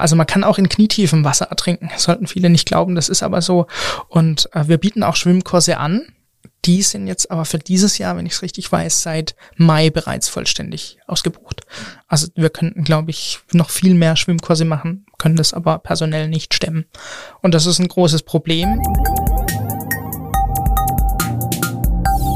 Also man kann auch in knietiefem Wasser ertrinken. sollten viele nicht glauben, das ist aber so. Und äh, wir bieten auch Schwimmkurse an. Die sind jetzt aber für dieses Jahr, wenn ich es richtig weiß, seit Mai bereits vollständig ausgebucht. Also wir könnten, glaube ich, noch viel mehr Schwimmkurse machen, können das aber personell nicht stemmen. Und das ist ein großes Problem.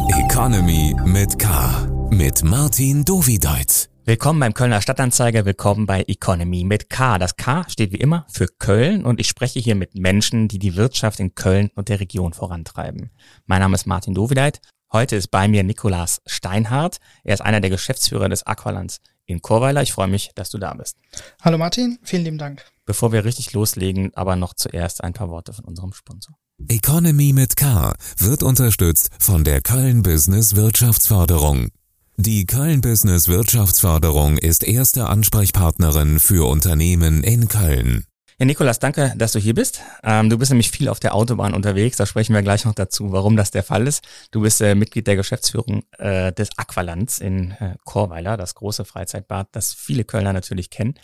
Economy mit K. Mit Martin Dovideit. Willkommen beim Kölner Stadtanzeiger, willkommen bei Economy mit K. Das K steht wie immer für Köln und ich spreche hier mit Menschen, die die Wirtschaft in Köln und der Region vorantreiben. Mein Name ist Martin Dovideit. Heute ist bei mir Nikolas Steinhardt. Er ist einer der Geschäftsführer des Aqualands in Chorweiler. Ich freue mich, dass du da bist. Hallo Martin, vielen lieben Dank. Bevor wir richtig loslegen, aber noch zuerst ein paar Worte von unserem Sponsor. Economy mit K wird unterstützt von der Köln Business Wirtschaftsförderung. Die Köln Business Wirtschaftsförderung ist erste Ansprechpartnerin für Unternehmen in Köln. Ja, Nikolas, danke, dass du hier bist. Ähm, du bist nämlich viel auf der Autobahn unterwegs. Da sprechen wir gleich noch dazu, warum das der Fall ist. Du bist äh, Mitglied der Geschäftsführung äh, des Aqualands in äh, Chorweiler, das große Freizeitbad, das viele Kölner natürlich kennen.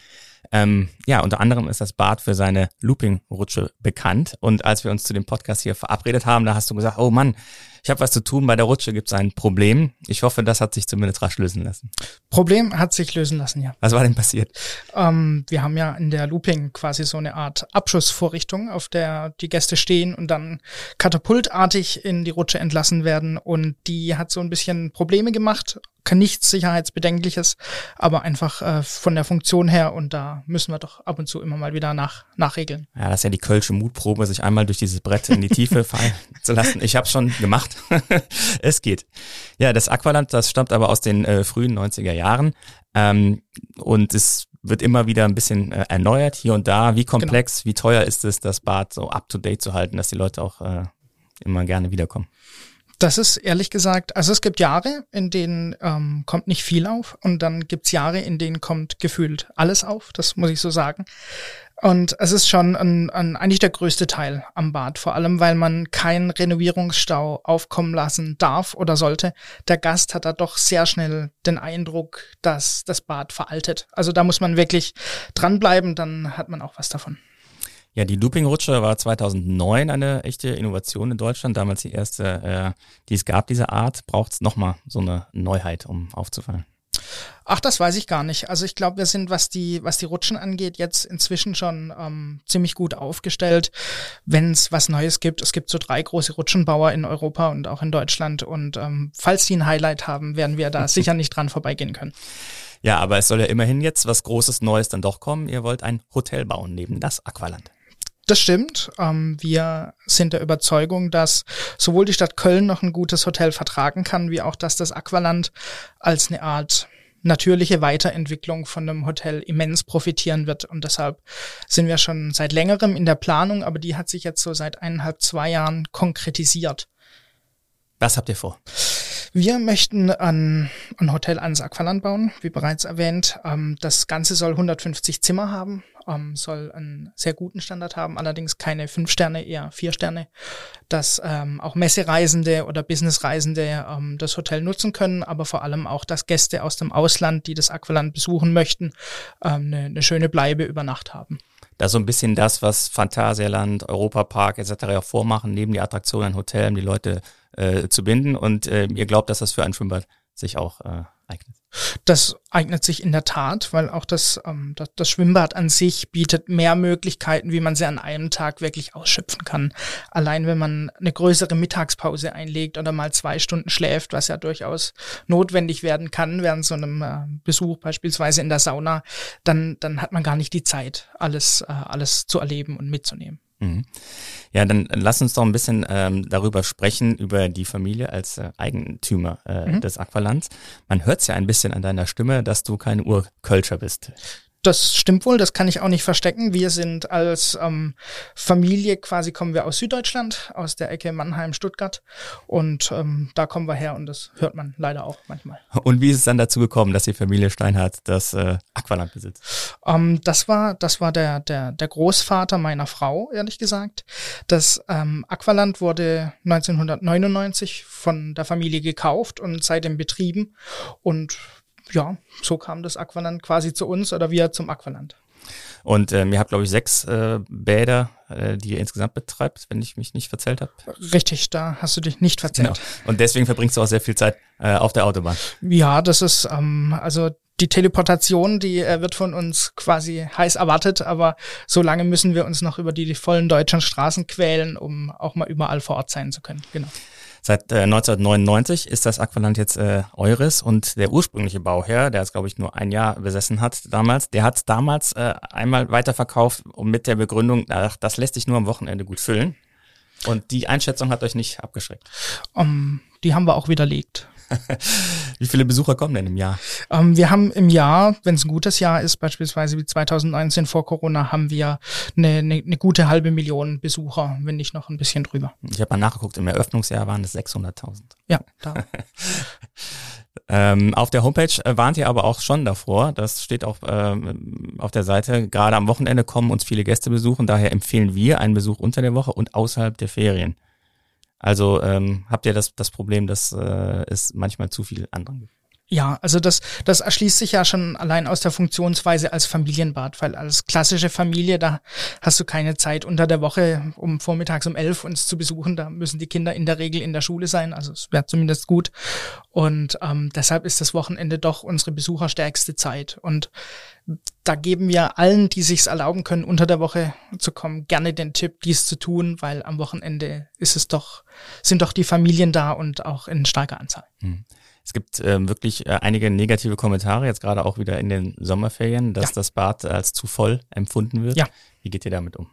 Ähm, ja, unter anderem ist das Bad für seine Looping-Rutsche bekannt. Und als wir uns zu dem Podcast hier verabredet haben, da hast du gesagt, oh Mann, ich habe was zu tun, bei der Rutsche gibt es ein Problem. Ich hoffe, das hat sich zumindest rasch lösen lassen. Problem hat sich lösen lassen, ja. Was war denn passiert? Ähm, wir haben ja in der Looping quasi so eine Art Abschussvorrichtung, auf der die Gäste stehen und dann katapultartig in die Rutsche entlassen werden. Und die hat so ein bisschen Probleme gemacht nichts Sicherheitsbedenkliches, aber einfach äh, von der Funktion her und da müssen wir doch ab und zu immer mal wieder nach, nachregeln. Ja, das ist ja die kölsche Mutprobe, sich einmal durch dieses Brett in die Tiefe fallen zu lassen. Ich habe schon gemacht. es geht. Ja, das Aqualand, das stammt aber aus den äh, frühen 90er Jahren ähm, und es wird immer wieder ein bisschen äh, erneuert hier und da. Wie komplex, genau. wie teuer ist es, das Bad so up-to-date zu halten, dass die Leute auch äh, immer gerne wiederkommen? Das ist ehrlich gesagt, also es gibt Jahre, in denen ähm, kommt nicht viel auf und dann gibt's Jahre, in denen kommt gefühlt alles auf, das muss ich so sagen. Und es ist schon ein, ein, eigentlich der größte Teil am Bad, vor allem weil man keinen Renovierungsstau aufkommen lassen darf oder sollte. Der Gast hat da doch sehr schnell den Eindruck, dass das Bad veraltet. Also da muss man wirklich dranbleiben, dann hat man auch was davon. Ja, die Looping-Rutsche war 2009 eine echte Innovation in Deutschland. Damals die erste, äh, die es gab, diese Art. Braucht es nochmal so eine Neuheit, um aufzufallen? Ach, das weiß ich gar nicht. Also ich glaube, wir sind, was die, was die Rutschen angeht, jetzt inzwischen schon ähm, ziemlich gut aufgestellt. Wenn es was Neues gibt, es gibt so drei große Rutschenbauer in Europa und auch in Deutschland. Und ähm, falls die ein Highlight haben, werden wir da sicher nicht dran vorbeigehen können. Ja, aber es soll ja immerhin jetzt was Großes Neues dann doch kommen. Ihr wollt ein Hotel bauen neben das Aqualand. Das stimmt. Ähm, wir sind der Überzeugung, dass sowohl die Stadt Köln noch ein gutes Hotel vertragen kann, wie auch, dass das Aqualand als eine Art natürliche Weiterentwicklung von einem Hotel immens profitieren wird. Und deshalb sind wir schon seit längerem in der Planung, aber die hat sich jetzt so seit eineinhalb, zwei Jahren konkretisiert. Was habt ihr vor? Wir möchten ein, ein Hotel ans Aqualand bauen, wie bereits erwähnt. Ähm, das Ganze soll 150 Zimmer haben, ähm, soll einen sehr guten Standard haben, allerdings keine fünf Sterne, eher vier Sterne, dass ähm, auch Messereisende oder Businessreisende das Hotel nutzen können, aber vor allem auch, dass Gäste aus dem Ausland, die das Aqualand besuchen möchten, eine, eine schöne Bleibe über Nacht haben. Ist so ein bisschen das, was Phantasialand, Europapark etc. ja vormachen, neben die Attraktionen Hotel, um die Leute äh, zu binden. Und äh, ihr glaubt, dass das für ein Schwimmbad sich auch äh, eignet? Das eignet sich in der Tat, weil auch das, ähm, das, das, Schwimmbad an sich bietet mehr Möglichkeiten, wie man sie an einem Tag wirklich ausschöpfen kann. Allein wenn man eine größere Mittagspause einlegt oder mal zwei Stunden schläft, was ja durchaus notwendig werden kann während so einem äh, Besuch beispielsweise in der Sauna, dann, dann hat man gar nicht die Zeit, alles, äh, alles zu erleben und mitzunehmen. Mhm. Ja, dann lass uns doch ein bisschen ähm, darüber sprechen, über die Familie als äh, Eigentümer äh, mhm. des Aqualands. Man hört es ja ein bisschen an deiner Stimme, dass du kein Urkölscher bist. Das stimmt wohl, das kann ich auch nicht verstecken. Wir sind als ähm, Familie quasi kommen wir aus Süddeutschland, aus der Ecke Mannheim, Stuttgart. Und ähm, da kommen wir her und das hört man leider auch manchmal. Und wie ist es dann dazu gekommen, dass die Familie Steinhardt das äh, Aqualand besitzt? Ähm, das war, das war der, der, der Großvater meiner Frau, ehrlich gesagt. Das ähm, Aqualand wurde 1999 von der Familie gekauft und seitdem betrieben. Und ja, so kam das Aqualand quasi zu uns oder wir zum Aqualand. Und ähm, ihr habt, glaube ich, sechs äh, Bäder, äh, die ihr insgesamt betreibt, wenn ich mich nicht verzählt habe. Richtig, da hast du dich nicht verzählt. Genau. Und deswegen verbringst du auch sehr viel Zeit äh, auf der Autobahn. Ja, das ist, ähm, also die Teleportation, die äh, wird von uns quasi heiß erwartet, aber so lange müssen wir uns noch über die, die vollen deutschen Straßen quälen, um auch mal überall vor Ort sein zu können. Genau. Seit äh, 1999 ist das Aqualand jetzt äh, eures und der ursprüngliche Bauherr, der es glaube ich nur ein Jahr besessen hat damals, der hat es damals äh, einmal weiterverkauft und mit der Begründung, ach, das lässt sich nur am Wochenende gut füllen. Und die Einschätzung hat euch nicht abgeschreckt. Um, die haben wir auch widerlegt. wie viele Besucher kommen denn im Jahr? Ähm, wir haben im Jahr, wenn es ein gutes Jahr ist, beispielsweise wie 2019 vor Corona, haben wir eine, eine, eine gute halbe Million Besucher, wenn nicht noch ein bisschen drüber. Ich habe mal nachgeguckt, im Eröffnungsjahr waren es 600.000. Ja, da. Ähm, auf der Homepage äh, warnt ihr aber auch schon davor, das steht auch ähm, auf der Seite, gerade am Wochenende kommen uns viele Gäste besuchen, daher empfehlen wir einen Besuch unter der Woche und außerhalb der Ferien. Also ähm, habt ihr das, das Problem, dass äh, es manchmal zu viel anderen gibt? Ja, also das, das erschließt sich ja schon allein aus der Funktionsweise als Familienbad, weil als klassische Familie, da hast du keine Zeit unter der Woche um vormittags um elf uns zu besuchen. Da müssen die Kinder in der Regel in der Schule sein, also es wäre zumindest gut. Und ähm, deshalb ist das Wochenende doch unsere besucherstärkste Zeit. Und da geben wir allen, die sich's erlauben können, unter der Woche zu kommen, gerne den Tipp, dies zu tun, weil am Wochenende ist es doch, sind doch die Familien da und auch in starker Anzahl. Hm. Es gibt ähm, wirklich äh, einige negative Kommentare, jetzt gerade auch wieder in den Sommerferien, dass ja. das Bad als zu voll empfunden wird. Ja. Wie geht ihr damit um?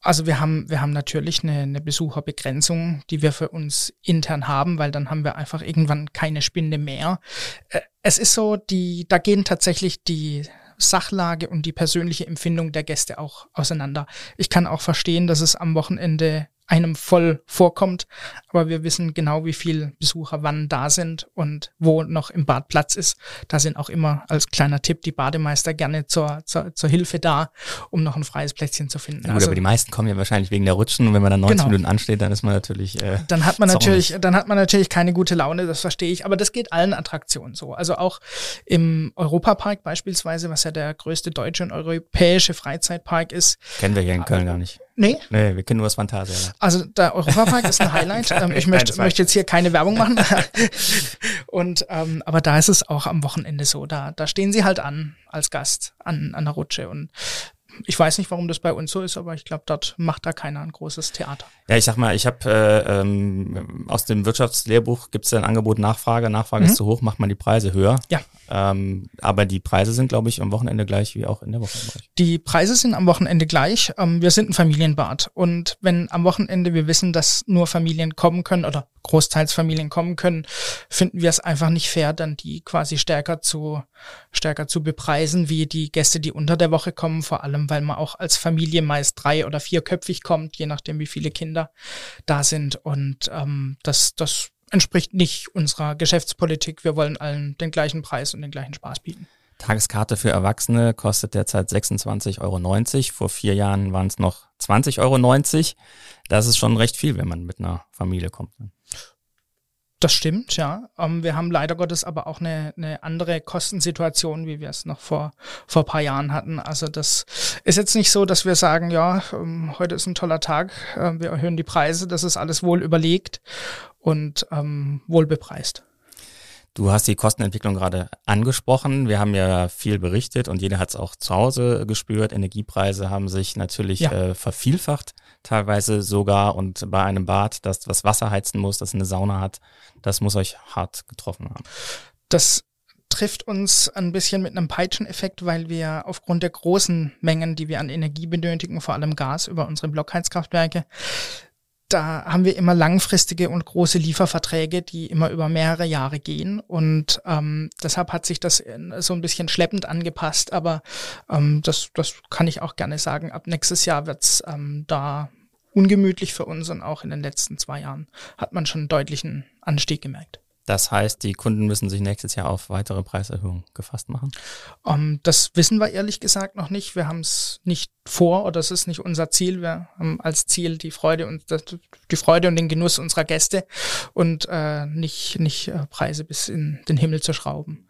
Also wir haben, wir haben natürlich eine, eine Besucherbegrenzung, die wir für uns intern haben, weil dann haben wir einfach irgendwann keine Spinde mehr. Äh, es ist so, die, da gehen tatsächlich die Sachlage und die persönliche Empfindung der Gäste auch auseinander. Ich kann auch verstehen, dass es am Wochenende einem voll vorkommt. Aber wir wissen genau, wie viel Besucher wann da sind und wo noch im Bad Platz ist. Da sind auch immer als kleiner Tipp die Bademeister gerne zur, zur, zur Hilfe da, um noch ein freies Plätzchen zu finden. Ja, gut, also, aber die meisten kommen ja wahrscheinlich wegen der Rutschen und wenn man dann 90 genau. Minuten ansteht, dann ist man natürlich. Äh, dann hat man natürlich, dann hat man natürlich keine gute Laune, das verstehe ich. Aber das geht allen Attraktionen so. Also auch im Europapark beispielsweise, was ja der größte deutsche und europäische Freizeitpark ist. Kennen wir hier in Köln gar nicht. Nee? Nee, wir kennen nur das Phantasialand. Also der Europapark ist ein Highlight. Ähm, ich möchte, möchte jetzt hier keine Werbung machen. und ähm, aber da ist es auch am Wochenende so. Da, da stehen sie halt an als Gast an, an der Rutsche. Und ich weiß nicht, warum das bei uns so ist, aber ich glaube, dort macht da keiner ein großes Theater. Ja, ich sag mal, ich habe äh, ähm, aus dem Wirtschaftslehrbuch gibt es ein Angebot Nachfrage, Nachfrage mhm. ist zu hoch, macht man die Preise höher. Ja. Ähm, aber die Preise sind, glaube ich, am Wochenende gleich wie auch in der Woche. Die Preise sind am Wochenende gleich. Ähm, wir sind ein Familienbad und wenn am Wochenende wir wissen, dass nur Familien kommen können oder großteils Familien kommen können, finden wir es einfach nicht fair, dann die quasi stärker zu stärker zu bepreisen, wie die Gäste, die unter der Woche kommen, vor allem weil man auch als Familie meist drei oder vierköpfig kommt, je nachdem wie viele Kinder da sind und ähm, das das entspricht nicht unserer Geschäftspolitik. Wir wollen allen den gleichen Preis und den gleichen Spaß bieten. Tageskarte für Erwachsene kostet derzeit 26,90 Euro. Vor vier Jahren waren es noch 20,90 Euro. Das ist schon recht viel, wenn man mit einer Familie kommt. Das stimmt, ja. Ähm, wir haben leider Gottes aber auch eine, eine andere Kostensituation, wie wir es noch vor, vor paar Jahren hatten. Also das ist jetzt nicht so, dass wir sagen, ja, ähm, heute ist ein toller Tag, äh, wir erhöhen die Preise, das ist alles wohl überlegt und ähm, wohl bepreist. Du hast die Kostenentwicklung gerade angesprochen. Wir haben ja viel berichtet und jeder hat es auch zu Hause gespürt. Energiepreise haben sich natürlich ja. äh, vervielfacht, teilweise sogar. Und bei einem Bad, das was Wasser heizen muss, das eine Sauna hat, das muss euch hart getroffen haben. Das trifft uns ein bisschen mit einem Peitscheneffekt, weil wir aufgrund der großen Mengen, die wir an Energie benötigen, vor allem Gas über unsere Blockheizkraftwerke, da haben wir immer langfristige und große Lieferverträge, die immer über mehrere Jahre gehen. Und ähm, deshalb hat sich das so ein bisschen schleppend angepasst. Aber ähm, das, das kann ich auch gerne sagen. Ab nächstes Jahr wird's ähm, da ungemütlich für uns und auch in den letzten zwei Jahren hat man schon einen deutlichen Anstieg gemerkt. Das heißt, die Kunden müssen sich nächstes Jahr auf weitere Preiserhöhungen gefasst machen? Um, ähm, das wissen wir ehrlich gesagt noch nicht. Wir haben es nicht vor oder es ist nicht unser Ziel. Wir haben als Ziel die Freude und die Freude und den Genuss unserer Gäste und äh, nicht, nicht äh, Preise bis in den Himmel zu schrauben.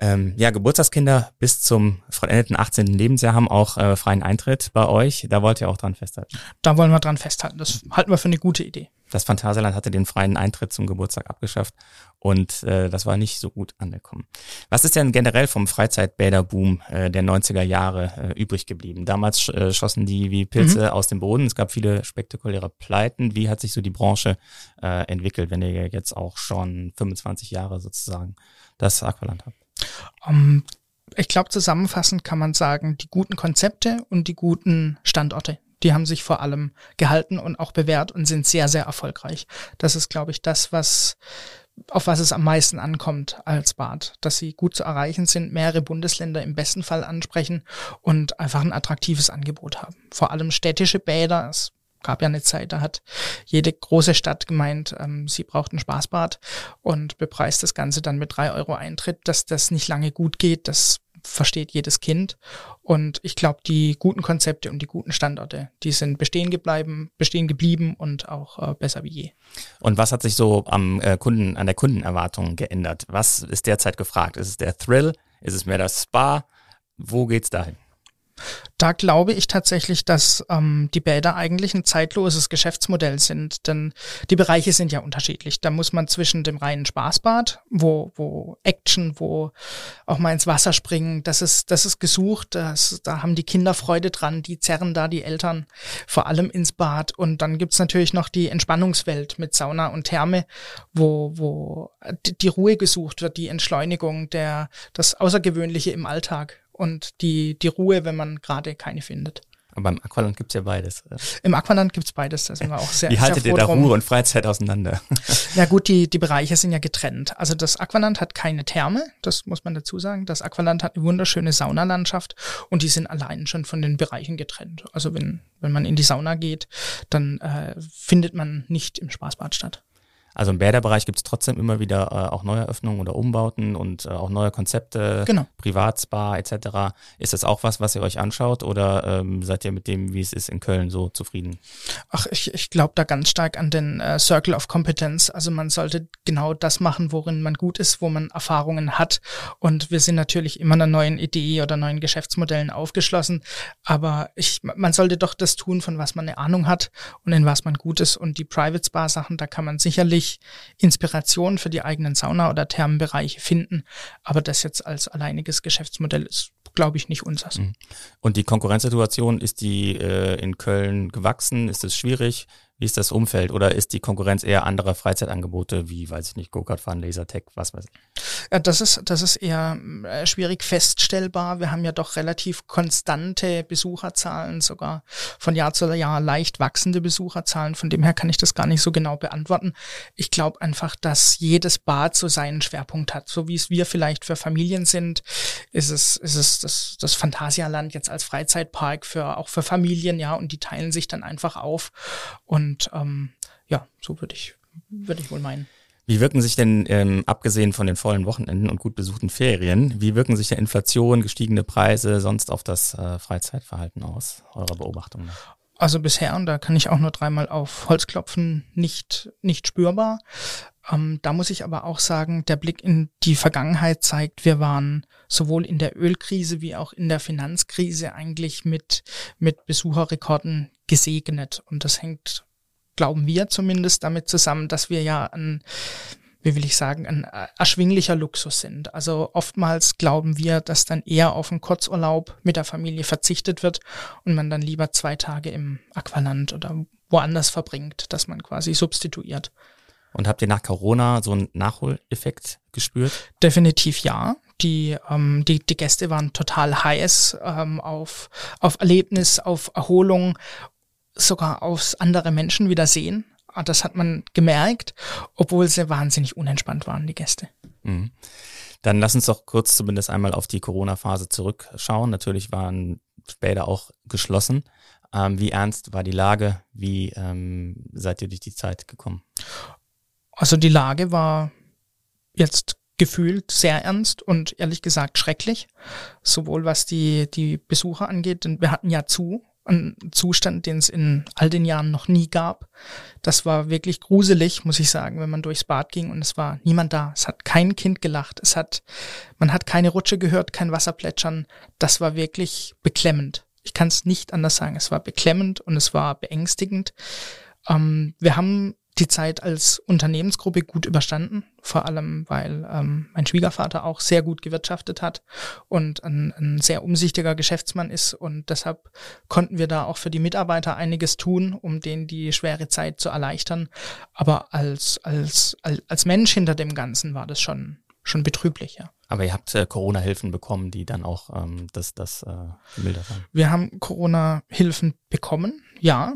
Ähm, ja, Geburtstagskinder bis zum vollendeten 18. Lebensjahr haben auch äh, freien Eintritt bei euch. Da wollt ihr auch dran festhalten. Da wollen wir dran festhalten. Das halten wir für eine gute Idee. Das Phantasialand hatte den freien Eintritt zum Geburtstag abgeschafft und äh, das war nicht so gut angekommen. Was ist denn generell vom Freizeitbäderboom äh, der 90er Jahre äh, übrig geblieben? Damals äh, schossen die wie Pilze mhm. aus dem Boden. Es gab viele spektakuläre Pleiten. Wie hat sich so die Branche äh, entwickelt, wenn ihr jetzt auch schon 25 Jahre sozusagen das Aqualand habt? Um, ähm, ich glaube, zusammenfassend kann man sagen, die guten Konzepte und die guten Standorte, die haben sich vor allem gehalten und auch bewährt und sind sehr, sehr erfolgreich. Das ist, glaube ich, das, was auf was es am meisten ankommt als Bad, dass sie gut zu erreichen sind, mehrere Bundesländer im besten Fall ansprechen und einfach ein attraktives Angebot haben. Vor allem städtische Bäder, es gab ja eine Zeit, da hat jede große Stadt gemeint, ähm, sie braucht ein Spaßbad und bepreist das Ganze dann mit drei Euro Eintritt, dass das nicht lange gut geht, das versteht jedes Kind. Und ich glaube, die guten Konzepte und die guten Standorte, die sind bestehen geblieben, bestehen geblieben und auch äh, besser wie je. Und was hat sich so am äh, Kunden, an der Kundenerwartung geändert? Was ist derzeit gefragt? Ist es der Thrill? Ist es mehr das Spa? Wo geht's dahin? Da glaube ich tatsächlich, dass ähm, die Bäder eigentlich ein zeitloses Geschäftsmodell sind, denn die Bereiche sind ja unterschiedlich. Da muss man zwischen dem reinen Spaßbad, wo, wo Action, wo auch mal ins Wasser springen, das ist, das ist gesucht, das, da haben die Kinder Freude dran, die zerren da die Eltern vor allem ins Bad. Und dann gibt's natürlich noch die Entspannungswelt mit Sauna und Therme, wo, wo die Ruhe gesucht wird, die Entschleunigung, der, das Außergewöhnliche im Alltag und die, die Ruhe, wenn man gerade keine findet. Aber im Aqualand gibt's ja beides. Im Aqualand gibt's beides, da sind wir auch sehr Wie haltet ihr da Ruhe und Freizeit auseinander? Ja gut, die, die Bereiche sind ja getrennt. Also das Aqualand hat keine Therme, das muss man dazu sagen. Das Aqualand hat eine wunderschöne Saunalandschaft und die sind allein schon von den Bereichen getrennt. Also wenn, wenn man in die Sauna geht, dann äh, findet man nicht im Spaßbad statt. Also im Bäderbereich gibt es trotzdem immer wieder äh, auch Neueröffnungen oder Umbauten und äh, auch neue Konzepte, genau. Privatspa etc. Ist das auch was, was ihr euch anschaut oder ähm, seid ihr mit dem, wie es ist in Köln, so zufrieden? Ach, ich, ich glaube da ganz stark an den äh, Circle of Competence. Also man sollte genau das machen, worin man gut ist, wo man Erfahrungen hat. Und wir sind natürlich immer einer neuen Idee oder neuen Geschäftsmodellen aufgeschlossen. Aber ich, man sollte doch das tun, von was man eine Ahnung hat und in was man gut ist. Und die Private Spa Sachen, da kann man sicherlich natürlich Inspiration für die eigenen Sauna- oder Thermenbereiche finden. Aber das jetzt als alleiniges Geschäftsmodell ist, glaube ich, nicht unseres. Mhm. Und die Konkurrenzsituation, ist die äh, in Köln gewachsen? Ist es schwierig? Wie ist das Umfeld? Oder ist die Konkurrenz eher anderer Freizeitangebote, wie, weiß ich nicht, Go-Kart fahren, Lasertech, was weiß ich? Ja, das ist, das ist eher äh, schwierig feststellbar. Wir haben ja doch relativ konstante Besucherzahlen, sogar von Jahr zu Jahr leicht wachsende Besucherzahlen. Von dem her kann ich das gar nicht so genau beantworten. Ich glaube einfach, dass jedes Bad so seinen Schwerpunkt hat. So wie es wir vielleicht für Familien sind, ist es, ist es das, das Phantasialand jetzt als Freizeitpark für, auch für Familien, ja, und die teilen sich dann einfach auf. Und und ähm, ja, so würde ich, würde ich wohl meinen. Wie wirken sich denn, ähm, abgesehen von den vollen Wochenenden und gut besuchten Ferien, wie wirken sich der Inflation, gestiegene Preise sonst auf das äh, Freizeitverhalten aus, eurer Beobachtung nach? Also bisher, und da kann ich auch nur dreimal auf Holz klopfen, nicht, nicht spürbar. Ähm, da muss ich aber auch sagen, der Blick in die Vergangenheit zeigt, wir waren sowohl in der Ölkrise wie auch in der Finanzkrise eigentlich mit, mit Besucherrekorden gesegnet. Und das hängt glauben wir zumindest damit zusammen, dass wir ja ein, wie will ich sagen, ein erschwinglicher Luxus sind. Also oftmals glauben wir, dass dann eher auf einen Kurzurlaub mit der Familie verzichtet wird und man dann lieber zwei Tage im Aqualand oder woanders verbringt, dass man quasi substituiert. Und habt ihr nach Corona so einen Nachholeffekt gespürt? Definitiv ja. Die, ähm, die, die Gäste waren total heiß ähm, auf, auf Erlebnis, auf Erholung sogar aufs andere Menschen wieder sehen. Ah, das hat man gemerkt, obwohl sie wahnsinnig unentspannt waren, die Gäste. Mhm. Dann lass uns doch kurz zumindest einmal auf die Corona-Phase zurückschauen. Natürlich waren später auch geschlossen. Ähm, wie ernst war die Lage? Wie ähm, seid ihr durch die Zeit gekommen? Also die Lage war jetzt gefühlt sehr ernst und ehrlich gesagt schrecklich, sowohl was die, die Besucher angeht, denn wir hatten ja zu ein Zustand, den es in all den Jahren noch nie gab. Das war wirklich gruselig, muss ich sagen, wenn man durchs Bad ging und es war niemand da. Es hat kein Kind gelacht. Es hat, man hat keine Rutsche gehört, kein Wasser plätschern. Das war wirklich beklemmend. Ich kann es nicht anders sagen. Es war beklemmend und es war beängstigend. Ähm, wir haben die Zeit als Unternehmensgruppe gut überstanden, vor allem weil ähm, mein Schwiegervater auch sehr gut gewirtschaftet hat und ein, ein sehr umsichtiger Geschäftsmann ist und deshalb konnten wir da auch für die Mitarbeiter einiges tun, um denen die schwere Zeit zu erleichtern. Aber als als als, als Mensch hinter dem Ganzen war das schon schon betrüblich, ja. Aber ihr habt äh, Corona-Hilfen bekommen, die dann auch ähm, das, das äh, gemildert haben. Wir haben Corona-Hilfen bekommen, ja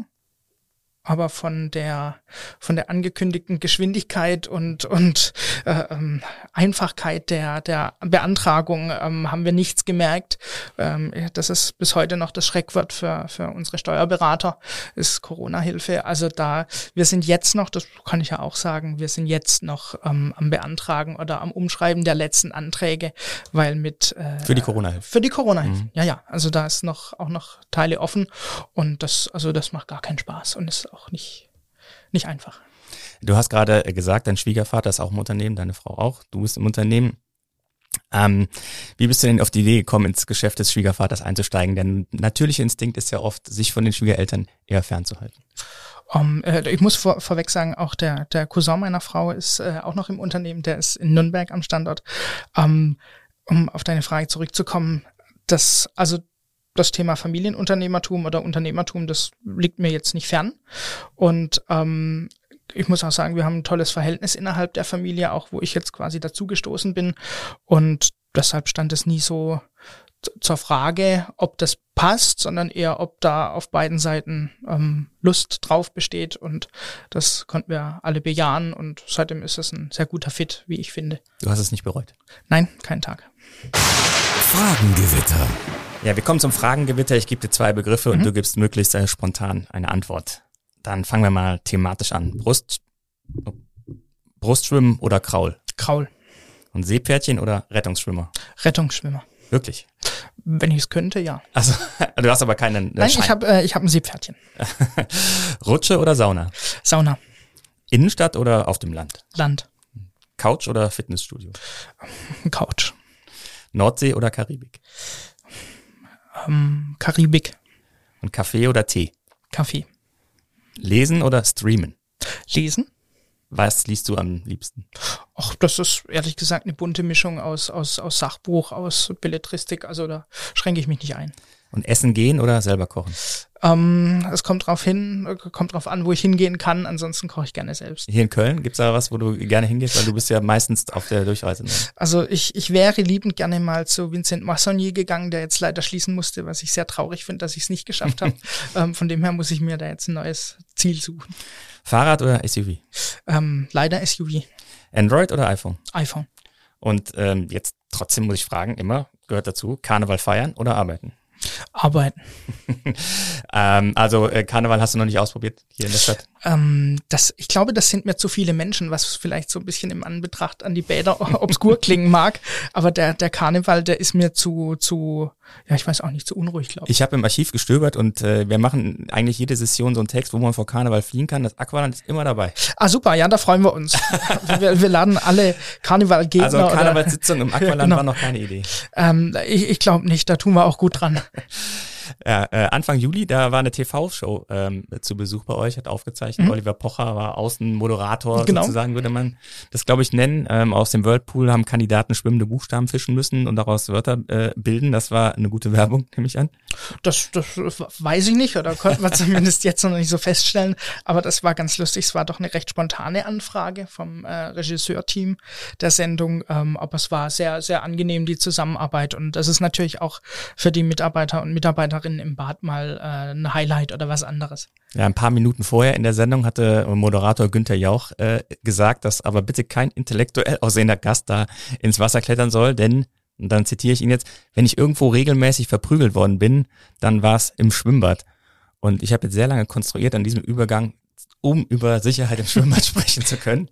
aber von der von der angekündigten Geschwindigkeit und und äh, ähm, Einfachkeit der der Beantragung ähm, haben wir nichts gemerkt. Ähm, das ist bis heute noch das Schreckwort für für unsere Steuerberater ist Corona-Hilfe. Also da wir sind jetzt noch, das kann ich ja auch sagen, wir sind jetzt noch ähm, am Beantragen oder am Umschreiben der letzten Anträge, weil mit äh, für die Corona-Hilfe für die Corona-Hilfe. Mhm. Ja ja, also da ist noch auch noch Teile offen und das also das macht gar keinen Spaß und ist auch nicht, nicht einfach. Du hast gerade gesagt, dein Schwiegervater ist auch im Unternehmen, deine Frau auch, du bist im Unternehmen. Ähm, wie bist du denn auf die Idee gekommen, ins Geschäft des Schwiegervaters einzusteigen? Denn natürlicher Instinkt ist ja oft, sich von den Schwiegereltern eher fernzuhalten. Um, äh, ich muss vor, vorweg sagen, auch der, der Cousin meiner Frau ist äh, auch noch im Unternehmen, der ist in Nürnberg am Standort. Um, um auf deine Frage zurückzukommen, das, also das Thema Familienunternehmertum oder Unternehmertum, das liegt mir jetzt nicht fern. Und ähm, ich muss auch sagen, wir haben ein tolles Verhältnis innerhalb der Familie, auch wo ich jetzt quasi dazugestoßen bin. Und deshalb stand es nie so zur Frage, ob das passt, sondern eher, ob da auf beiden Seiten ähm, Lust drauf besteht. Und das konnten wir alle bejahen. Und seitdem ist es ein sehr guter Fit, wie ich finde. Du hast es nicht bereut? Nein, keinen Tag. Fragengewitter. Ja, wir kommen zum Fragengewitter. Ich gebe dir zwei Begriffe mhm. und du gibst möglichst äh, spontan eine Antwort. Dann fangen wir mal thematisch an. Brust, Brustschwimmen oder Kraul? Kraul. Und Seepferdchen oder Rettungsschwimmer? Rettungsschwimmer. Wirklich? Wenn ich es könnte, ja. Also, du hast aber keinen. Äh, Nein, Schein. ich habe äh, ich hab ein Seepferdchen. Rutsche oder Sauna? Sauna. Innenstadt oder auf dem Land? Land. Couch oder Fitnessstudio? Couch. Nordsee oder Karibik? Ähm, Karibik. Und Kaffee oder Tee? Kaffee. Lesen oder streamen? Lesen. Was liest du am liebsten? Ach, das ist ehrlich gesagt eine bunte Mischung aus, aus, aus Sachbuch, aus Belletristik. Also da schränke ich mich nicht ein. Und essen gehen oder selber kochen? Ähm, es kommt drauf hin, kommt drauf an, wo ich hingehen kann. Ansonsten koche ich gerne selbst. Hier in Köln gibt's da was, wo du gerne hingehst, weil du bist ja meistens auf der Durchreise. Ne? Also ich, ich wäre liebend gerne mal zu Vincent Massonnier gegangen, der jetzt leider schließen musste, was ich sehr traurig finde, dass ich es nicht geschafft habe. ähm, von dem her muss ich mir da jetzt ein neues Ziel suchen. Fahrrad oder SUV? Ähm, leider SUV. Android oder iPhone? iPhone. Und ähm, jetzt trotzdem muss ich fragen, immer gehört dazu, Karneval feiern oder arbeiten? Arbeiten. ähm, also äh, Karneval hast du noch nicht ausprobiert hier in der Stadt? Ähm, das, ich glaube, das sind mir zu viele Menschen, was vielleicht so ein bisschen im Anbetracht an die Bäder obskur klingen mag. Aber der, der Karneval, der ist mir zu, zu, ja, ich weiß auch nicht, zu unruhig, glaube ich. Ich habe im Archiv gestöbert und äh, wir machen eigentlich jede Session so einen Text, wo man vor Karneval fliehen kann. Das Aqualand ist immer dabei. Ah, super, ja, da freuen wir uns. wir, wir laden alle Karnevalgegner. Also Karnevalssitzung im Aqualand genau. war noch keine Idee. Ähm, ich ich glaube nicht, da tun wir auch gut dran. Ja, äh, Anfang Juli, da war eine TV-Show ähm, zu Besuch bei euch, hat aufgezeichnet. Mhm. Oliver Pocher war Außenmoderator, genau. sozusagen würde man das, glaube ich, nennen. Ähm, aus dem Whirlpool haben Kandidaten schwimmende Buchstaben fischen müssen und daraus Wörter äh, bilden. Das war eine gute Werbung, nehme ich an. Das, das weiß ich nicht, oder konnten wir zumindest jetzt noch nicht so feststellen. Aber das war ganz lustig. Es war doch eine recht spontane Anfrage vom äh, Regisseurteam der Sendung. Ähm, aber es war sehr, sehr angenehm, die Zusammenarbeit. Und das ist natürlich auch für die Mitarbeiter und Mitarbeiter Partnerin im Bad mal äh, ein Highlight oder was anderes. Ja, ein paar Minuten vorher in der Sendung hatte Moderator Günther Jauch äh, gesagt, dass aber bitte kein intellektuell aussehender Gast da ins Wasser klettern soll, denn, und dann zitiere ich ihn jetzt, wenn ich irgendwo regelmäßig verprügelt worden bin, dann war es im Schwimmbad. Und ich habe jetzt sehr lange konstruiert an diesem Übergang um über Sicherheit im Schwimmbad sprechen zu können.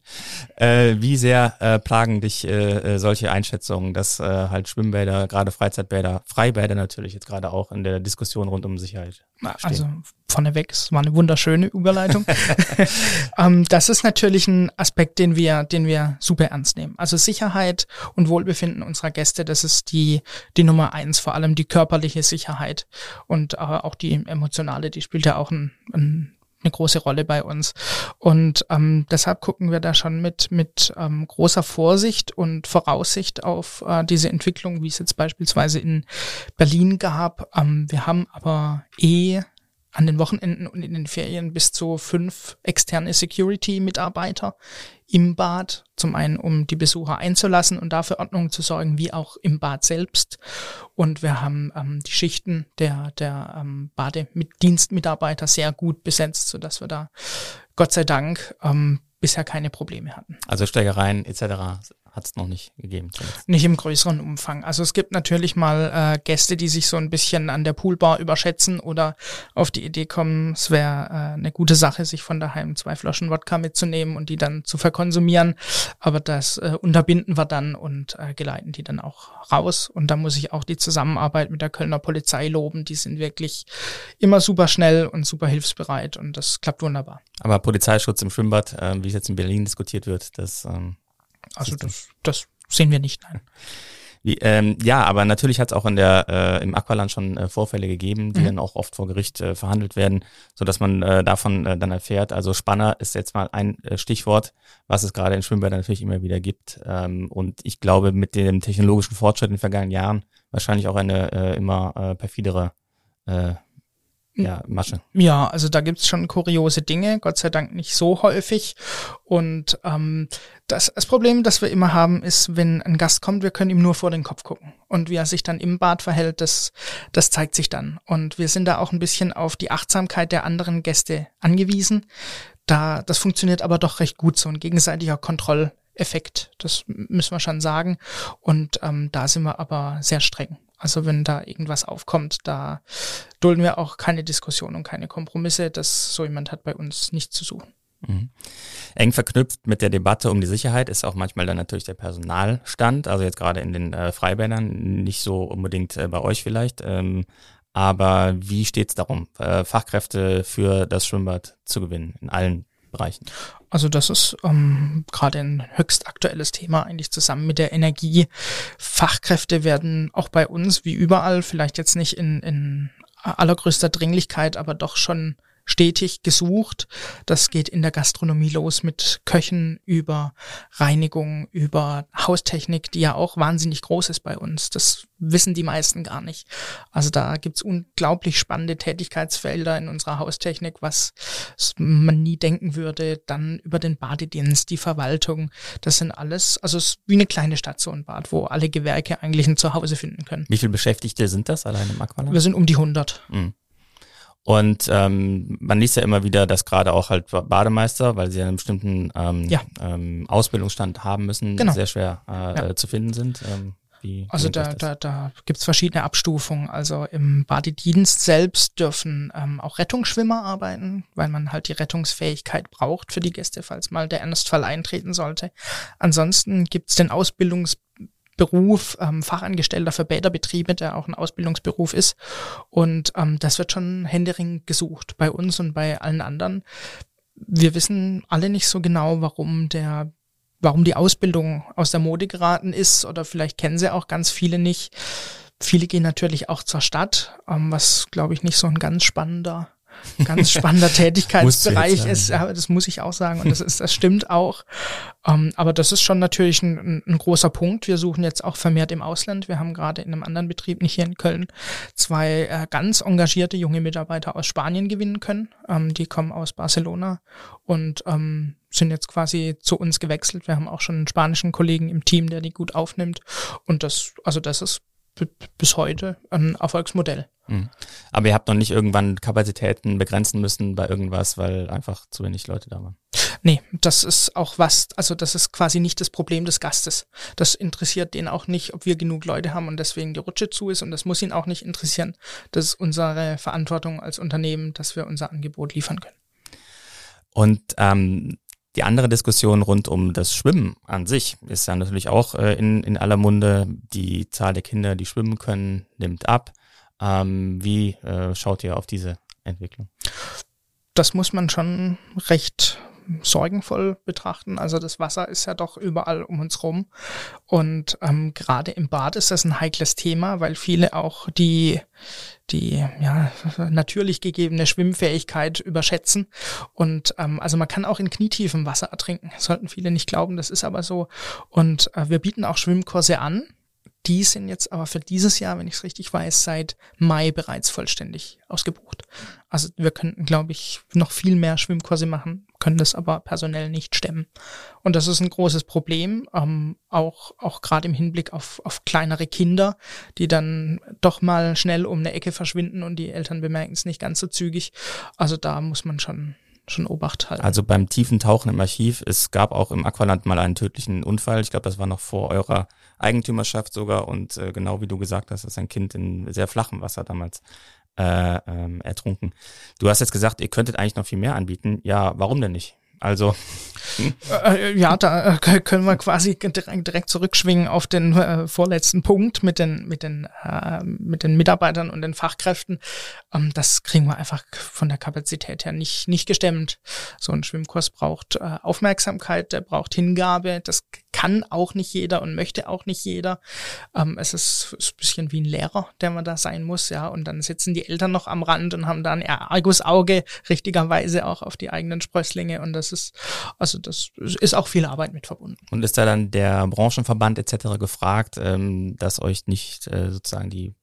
Äh, wie sehr äh, plagen dich äh, äh, solche Einschätzungen, dass äh, halt Schwimmbäder, gerade Freizeitbäder, Freibäder natürlich jetzt gerade auch in der Diskussion rund um Sicherheit stehen? Also vorneweg, es war eine wunderschöne Überleitung. ähm, das ist natürlich ein Aspekt, den wir, den wir super ernst nehmen. Also Sicherheit und Wohlbefinden unserer Gäste, das ist die, die Nummer eins, vor allem die körperliche Sicherheit und äh, auch die emotionale, die spielt ja auch ein, ein eine große Rolle bei uns. Und ähm, deshalb gucken wir da schon mit, mit ähm, großer Vorsicht und Voraussicht auf äh, diese Entwicklung, wie es jetzt beispielsweise in Berlin gab. Ähm, wir haben aber eh an den Wochenenden und in den Ferien bis zu fünf externe Security-Mitarbeiter im Bad. Zum einen, um die Besucher einzulassen und dafür Ordnung zu sorgen, wie auch im Bad selbst. Und wir haben ähm, die Schichten der, der ähm, Badedienstmitarbeiter sehr gut besetzt, sodass wir da Gott sei Dank ähm, bisher keine Probleme hatten. Also Steigereien etc hat es noch nicht gegeben. Zumindest. Nicht im größeren Umfang. Also es gibt natürlich mal äh, Gäste, die sich so ein bisschen an der Poolbar überschätzen oder auf die Idee kommen, es wäre äh, eine gute Sache, sich von daheim zwei Flaschen Wodka mitzunehmen und die dann zu verkonsumieren. Aber das äh, unterbinden wir dann und äh, geleiten die dann auch raus. Und da muss ich auch die Zusammenarbeit mit der Kölner Polizei loben. Die sind wirklich immer super schnell und super hilfsbereit und das klappt wunderbar. Aber Polizeischutz im Schwimmbad, äh, wie es jetzt in Berlin diskutiert wird, das ähm also das, das sehen wir nicht, nein. Wie, ähm, ja, aber natürlich hat es auch in der äh, im Aqualand schon äh, Vorfälle gegeben, die mhm. dann auch oft vor Gericht äh, verhandelt werden, so dass man äh, davon äh, dann erfährt. Also Spanner ist jetzt mal ein äh, Stichwort, was es gerade in Schwimmbädern natürlich immer wieder gibt. Ähm, und ich glaube, mit dem technologischen Fortschritt in den vergangenen Jahren wahrscheinlich auch eine äh, immer äh, perfidere äh, ja, Masche. Ja, also da gibt's schon kuriose Dinge, Gott sei Dank nicht so häufig. Und ähm, das, das Problem, das wir immer haben, ist, wenn ein Gast kommt, wir können ihm nur vor den Kopf gucken. Und wie er sich dann im Bad verhält, das, das zeigt sich dann. Und wir sind da auch ein bisschen auf die Achtsamkeit der anderen Gäste angewiesen. Da, das funktioniert aber doch recht gut, so ein gegenseitiger Kontrolleffekt. Das müssen wir schon sagen. Und ähm, da sind wir aber sehr streng. Also wenn da irgendwas aufkommt, da dulden wir auch keine Diskussion und keine Kompromisse. Das so jemand hat bei uns nichts zu suchen. Mhm. Eng verknüpft mit der Debatte um die Sicherheit ist auch manchmal dann natürlich der Personalstand, also jetzt gerade in den äh, Freibädern, nicht so unbedingt äh, bei euch vielleicht. Ähm, aber wie steht es darum, äh, Fachkräfte für das Schwimmbad zu gewinnen in allen Bereichen? Also das ist ähm, gerade ein höchst aktuelles Thema eigentlich zusammen mit der Energie. Fachkräfte werden auch bei uns wie überall, vielleicht jetzt nicht in, in allergrößter Dringlichkeit, aber doch schon stetig gesucht. Das geht in der Gastronomie los mit Köchen über Reinigung, über Haustechnik, die ja auch wahnsinnig groß ist bei uns. Das wissen die meisten gar nicht. Also da gibt's unglaublich spannende Tätigkeitsfelder in unserer Haustechnik, was man nie denken würde. Dann über den Badedienst, die Verwaltung. Das sind alles, also es ist wie eine kleine Stadt so ein Bad, wo alle Gewerke eigentlich ein Zuhause finden können. Wie viele Beschäftigte sind das allein im Aqualand? Wir sind um die 100. Mhm. Und ähm, man liest ja immer wieder, dass gerade auch halt Bademeister, weil sie einen bestimmten ähm, ja. ähm, Ausbildungsstand haben müssen, genau. sehr schwer äh, ja. zu finden sind. Ähm, wie also da, da, da gibt es verschiedene Abstufungen. Also im Badedienst selbst dürfen ähm, auch Rettungsschwimmer arbeiten, weil man halt die Rettungsfähigkeit braucht für die Gäste, falls mal der Ernstfall eintreten sollte. Ansonsten gibt es den Ausbildungs Beruf, ähm, Fachangestellter für Bäderbetriebe, der auch ein Ausbildungsberuf ist. Und ähm, das wird schon händeringend gesucht bei uns und bei allen anderen. Wir wissen alle nicht so genau, warum der warum die Ausbildung aus der Mode geraten ist oder vielleicht kennen sie auch ganz viele nicht. Viele gehen natürlich auch zur Stadt, ähm, was glaube ich nicht so ein ganz spannender ganz spannender Tätigkeitsbereich ist. Ja, das muss ich auch sagen und das ist, das stimmt auch. Um, ähm, aber das ist schon natürlich ein, ein, großer Punkt. Wir suchen jetzt auch vermehrt im Ausland. Wir haben gerade in einem anderen Betrieb, nicht hier in Köln, zwei äh, ganz engagierte junge Mitarbeiter aus Spanien gewinnen können. Um, ähm, die kommen aus Barcelona und um, sind jetzt quasi zu uns gewechselt. Wir haben auch schon einen spanischen Kollegen im Team, der die gut aufnimmt. Und das, also das ist bis heute ein Erfolgsmodell. Mhm. Aber ihr habt noch nicht irgendwann Kapazitäten begrenzen müssen bei irgendwas, weil einfach zu wenig Leute da waren. Nee, das ist auch was, also das ist quasi nicht das Problem des Gastes. Das interessiert den auch nicht, ob wir genug Leute haben und deswegen die Rutsche zu ist und das muss ihn auch nicht interessieren. Das ist unsere Verantwortung als Unternehmen, dass wir unser Angebot liefern können. Und ähm, die andere Diskussion rund um das Schwimmen an sich ist ja natürlich auch äh, in, in aller Munde. Die Zahl der Kinder, die schwimmen können, nimmt ab. Ähm, wie äh, schaut ihr auf diese Entwicklung? Das muss man schon recht sorgenvoll betrachten. Also das Wasser ist ja doch überall um uns rum. Und ähm, gerade im Bad ist das ein heikles Thema, weil viele auch die, die ja, natürlich gegebene Schwimmfähigkeit überschätzen. Und ähm, also man kann auch in knietiefem Wasser ertrinken. sollten viele nicht glauben, das ist aber so. Und äh, wir bieten auch Schwimmkurse an. Die sind jetzt aber für dieses Jahr, wenn ich es richtig weiß, seit Mai bereits vollständig ausgebucht. Also wir könnten, glaube ich, noch viel mehr Schwimmkurse machen, können das aber personell nicht stemmen. Und das ist ein großes Problem, ähm, auch, auch gerade im Hinblick auf, auf kleinere Kinder, die dann doch mal schnell um eine Ecke verschwinden und die Eltern bemerken es nicht ganz so zügig. Also da muss man schon schon Obacht halten. Also beim tiefen Tauchen im Archiv, es gab auch im Aqualand mal einen tödlichen Unfall. Ich glaube, das war noch vor eurer Eigentümerschaft sogar. Und äh, genau wie du gesagt hast, ist ein Kind in sehr flachem Wasser damals äh, ähm, ertrunken. Du hast jetzt gesagt, ihr könntet eigentlich noch viel mehr anbieten. Ja, warum denn nicht? Also. Äh, ja, da äh, können wir quasi direkt zurückschwingen auf den äh, vorletzten Punkt mit den, mit den, äh, mit den Mitarbeitern und den Fachkräften. Ähm, das kriegen wir einfach von der Kapazität her nicht, nicht gestemmt. So ein Schwimmkurs braucht äh, Aufmerksamkeit, der braucht Hingabe. Das kann auch nicht jeder und möchte auch nicht jeder. Ähm, es ist, ist ein bisschen wie ein Lehrer, der man da sein muss, ja. Und dann sitzen die Eltern noch am Rand und haben da ein Argusauge richtigerweise auch auf die eigenen Sprösslinge und das ist, also das ist auch viel Arbeit mit verbunden. Und ist da dann der Branchenverband etc. gefragt, ähm, dass euch nicht äh, sozusagen die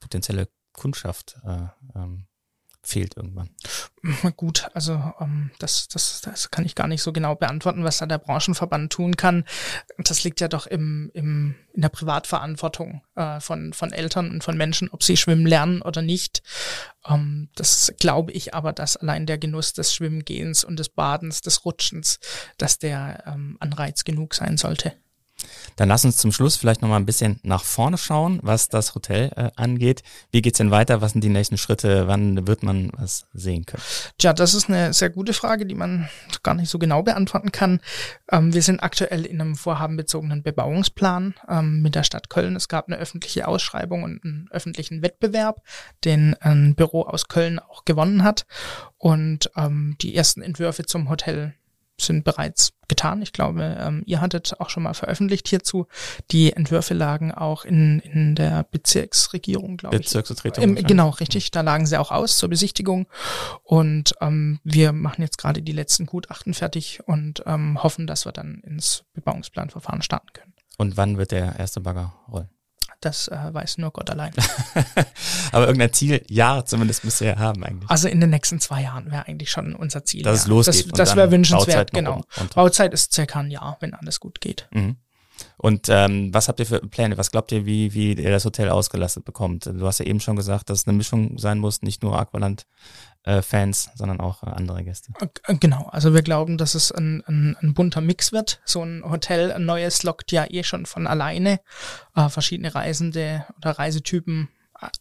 potenzielle Kundschaft äh, ähm, fehlt irgendwann? Gut, also ähm, das, das, das kann ich gar nicht so genau beantworten, was da der Branchenverband tun kann. Das liegt ja doch im, im, in der Privatverantwortung äh, von, von Eltern und von Menschen, ob sie schwimmen lernen oder nicht. Ähm, das glaube ich aber, dass allein der Genuss des Schwimmgehens und des Badens, des Rutschens, dass der ähm, Anreiz genug sein sollte. Dann lass uns zum Schluss vielleicht nochmal ein bisschen nach vorne schauen, was das Hotel äh, angeht. Wie geht's denn weiter? Was sind die nächsten Schritte? Wann wird man was sehen können? Tja, das ist eine sehr gute Frage, die man gar nicht so genau beantworten kann. Ähm, wir sind aktuell in einem vorhabenbezogenen Bebauungsplan ähm, mit der Stadt Köln. Es gab eine öffentliche Ausschreibung und einen öffentlichen Wettbewerb, den ein Büro aus Köln auch gewonnen hat. Und ähm, die ersten Entwürfe zum Hotel sind bereits getan. Ich glaube, ähm, ihr hattet auch schon mal veröffentlicht hierzu. Die Entwürfe lagen auch in, in der Bezirksregierung, glaube ich. Bezirksvertretung. genau, richtig. Da lagen sie auch aus zur Besichtigung. Und ähm, wir machen jetzt gerade die letzten Gutachten fertig und ähm, hoffen, dass wir dann ins Bebauungsplanverfahren starten können. Und wann wird der erste Bagger rollen? Das äh, weiß nur Gott allein. Aber irgendein Ziel, ja, zumindest müsst ihr ja haben eigentlich. Also in den nächsten zwei Jahren wäre eigentlich schon unser Ziel. Dass es losgeht. Das, das wäre wünschenswert, genau. Bauzeit ist circa ein Jahr, wenn alles gut geht. Mhm. Und ähm, was habt ihr für Pläne? Was glaubt ihr, wie, wie ihr das Hotel ausgelastet bekommt? Du hast ja eben schon gesagt, dass es eine Mischung sein muss, nicht nur Aqualand äh, sondern auch äh, andere Gäste. Äh, genau, also wir glauben, dass es ein, ein, ein bunter Mix wird. So ein Hotel, ein neues lockt ja eh schon von alleine äh, verschiedene Reisende oder Reisetypen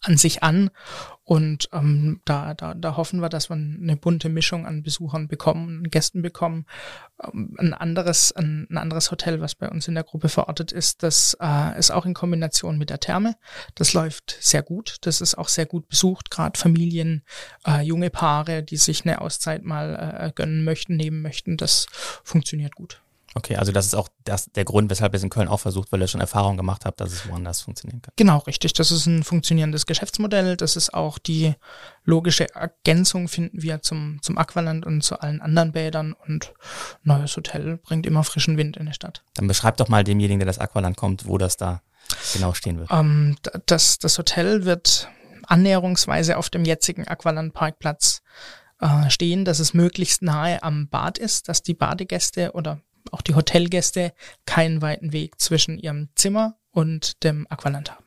an sich an. Und ähm, da, da, da hoffen wir, dass wir eine bunte Mischung an Besuchern bekommen, Gästen bekommen. Ähm, ein anderes, ein, ein anderes Hotel, was bei uns in der Gruppe verortet ist, das äh, ist auch in Kombination mit der Therme. Das läuft sehr gut. Das ist auch sehr gut besucht, gerade Familien, äh, junge Paare, die sich eine Auszeit mal äh, gönnen möchten, nehmen möchten. Das funktioniert gut. Okay, also das ist auch das, der Grund, weshalb ihr es in Köln auch versucht, weil ihr schon Erfahrung gemacht habt, dass es woanders funktionieren kann. Genau, richtig. Das ist ein funktionierendes Geschäftsmodell. Das ist auch die logische Ergänzung, finden wir, zum, zum Aqualand und zu allen anderen Bädern. Und neues Hotel bringt immer frischen Wind in die Stadt. Dann beschreibt doch mal demjenigen, der das Aqualand kommt, wo das da genau stehen wird. Ähm, das, das Hotel wird annäherungsweise auf dem jetzigen Aqualand-Parkplatz äh, stehen, dass es möglichst nahe am Bad ist, dass die Badegäste oder auch die Hotelgäste keinen weiten Weg zwischen ihrem Zimmer und dem Aqualand haben.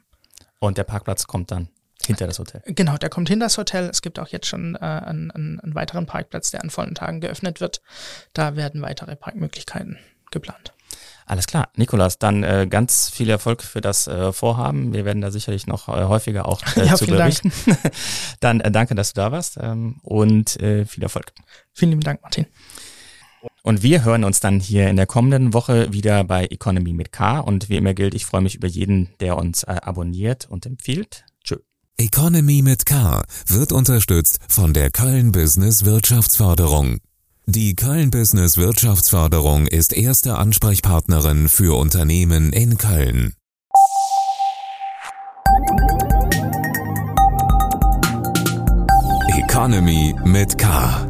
Und der Parkplatz kommt dann hinter das Hotel. Genau, der kommt hinter das Hotel. Es gibt auch jetzt schon äh, einen, einen, weiteren Parkplatz, der an vollen Tagen geöffnet wird. Da werden weitere Parkmöglichkeiten geplant. Alles klar, Nikolas, dann äh, ganz viel Erfolg für das äh, Vorhaben. Wir werden da sicherlich noch äh, häufiger auch äh, ja, zu berichten. dann äh, danke, dass du da warst ähm, und äh, viel Erfolg. Vielen lieben Dank, Martin. Und wir hören uns dann hier in der kommenden Woche wieder bei Economy mit K. Und wie immer gilt, ich freue mich über jeden, der uns äh, abonniert und empfiehlt. Tschö. Economy mit K wird unterstützt von der Köln Business Wirtschaftsförderung. Die Köln Business Wirtschaftsförderung ist erste Ansprechpartnerin für Unternehmen in Köln. Economy mit K.